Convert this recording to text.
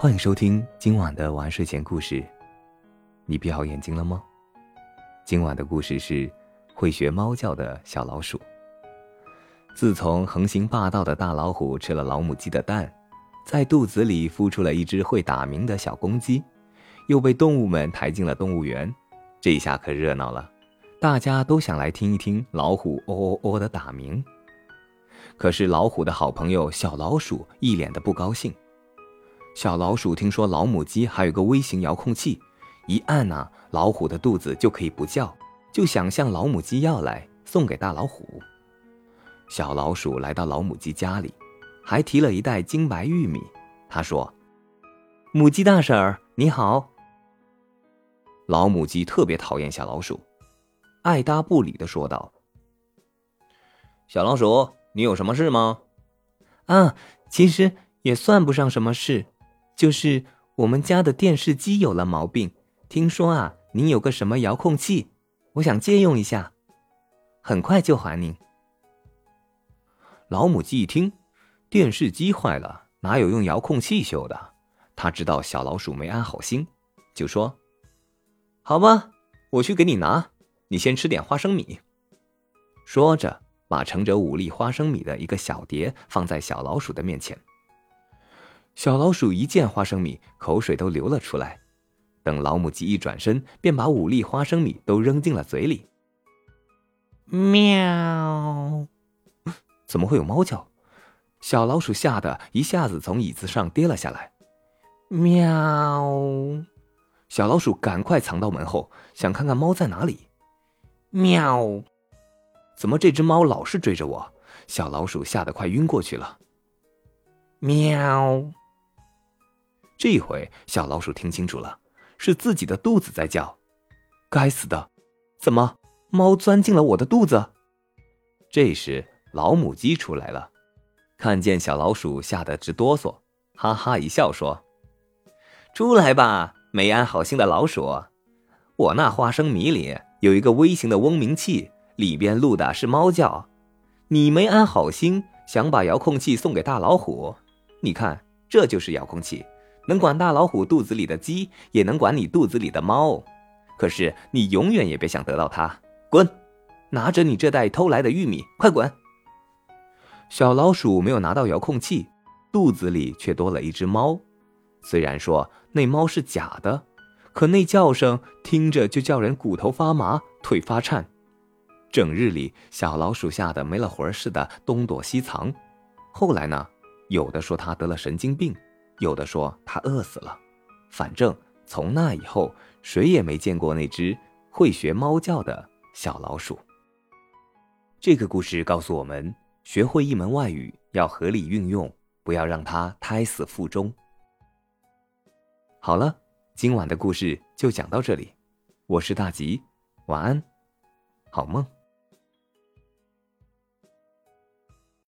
欢迎收听今晚的晚睡前故事。你闭好眼睛了吗？今晚的故事是会学猫叫的小老鼠。自从横行霸道的大老虎吃了老母鸡的蛋，在肚子里孵出了一只会打鸣的小公鸡，又被动物们抬进了动物园，这下可热闹了，大家都想来听一听老虎喔喔喔的打鸣。可是老虎的好朋友小老鼠一脸的不高兴。小老鼠听说老母鸡还有个微型遥控器，一按呐，老虎的肚子就可以不叫，就想向老母鸡要来送给大老虎。小老鼠来到老母鸡家里，还提了一袋金白玉米。他说：“母鸡大婶儿，你好。”老母鸡特别讨厌小老鼠，爱搭不理的说道：“小老鼠，你有什么事吗？”“啊，其实也算不上什么事。”就是我们家的电视机有了毛病，听说啊，您有个什么遥控器，我想借用一下，很快就还您。老母鸡一听，电视机坏了，哪有用遥控器修的？他知道小老鼠没安好心，就说：“好吧，我去给你拿，你先吃点花生米。”说着，把盛着五粒花生米的一个小碟放在小老鼠的面前。小老鼠一见花生米，口水都流了出来。等老母鸡一转身，便把五粒花生米都扔进了嘴里。喵！怎么会有猫叫？小老鼠吓得一下子从椅子上跌了下来。喵！小老鼠赶快藏到门后，想看看猫在哪里。喵！怎么这只猫老是追着我？小老鼠吓得快晕过去了。喵！这回小老鼠听清楚了，是自己的肚子在叫。该死的，怎么猫钻进了我的肚子？这时老母鸡出来了，看见小老鼠，吓得直哆嗦，哈哈一笑说：“出来吧，没安好心的老鼠！我那花生米里有一个微型的嗡鸣器，里边录的是猫叫。你没安好心，想把遥控器送给大老虎，你看，这就是遥控器。”能管大老虎肚子里的鸡，也能管你肚子里的猫，可是你永远也别想得到它。滚！拿着你这袋偷来的玉米，快滚！小老鼠没有拿到遥控器，肚子里却多了一只猫。虽然说那猫是假的，可那叫声听着就叫人骨头发麻、腿发颤。整日里，小老鼠吓得没了魂似的东躲西藏。后来呢，有的说它得了神经病。有的说他饿死了，反正从那以后，谁也没见过那只会学猫叫的小老鼠。这个故事告诉我们，学会一门外语要合理运用，不要让它胎死腹中。好了，今晚的故事就讲到这里，我是大吉，晚安，好梦。